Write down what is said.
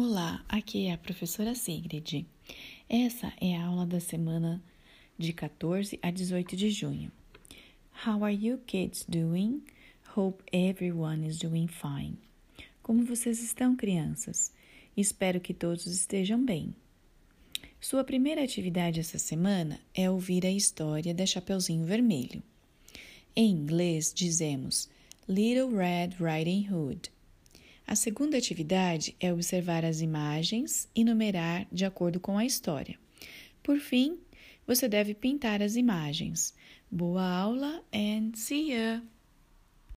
Olá, aqui é a professora Sigrid. Essa é a aula da semana de 14 a 18 de junho. How are you kids doing? Hope everyone is doing fine. Como vocês estão, crianças? Espero que todos estejam bem. Sua primeira atividade essa semana é ouvir a história da Chapeuzinho Vermelho. Em inglês, dizemos Little Red Riding Hood. A segunda atividade é observar as imagens e numerar de acordo com a história. Por fim, você deve pintar as imagens. Boa aula and see ya!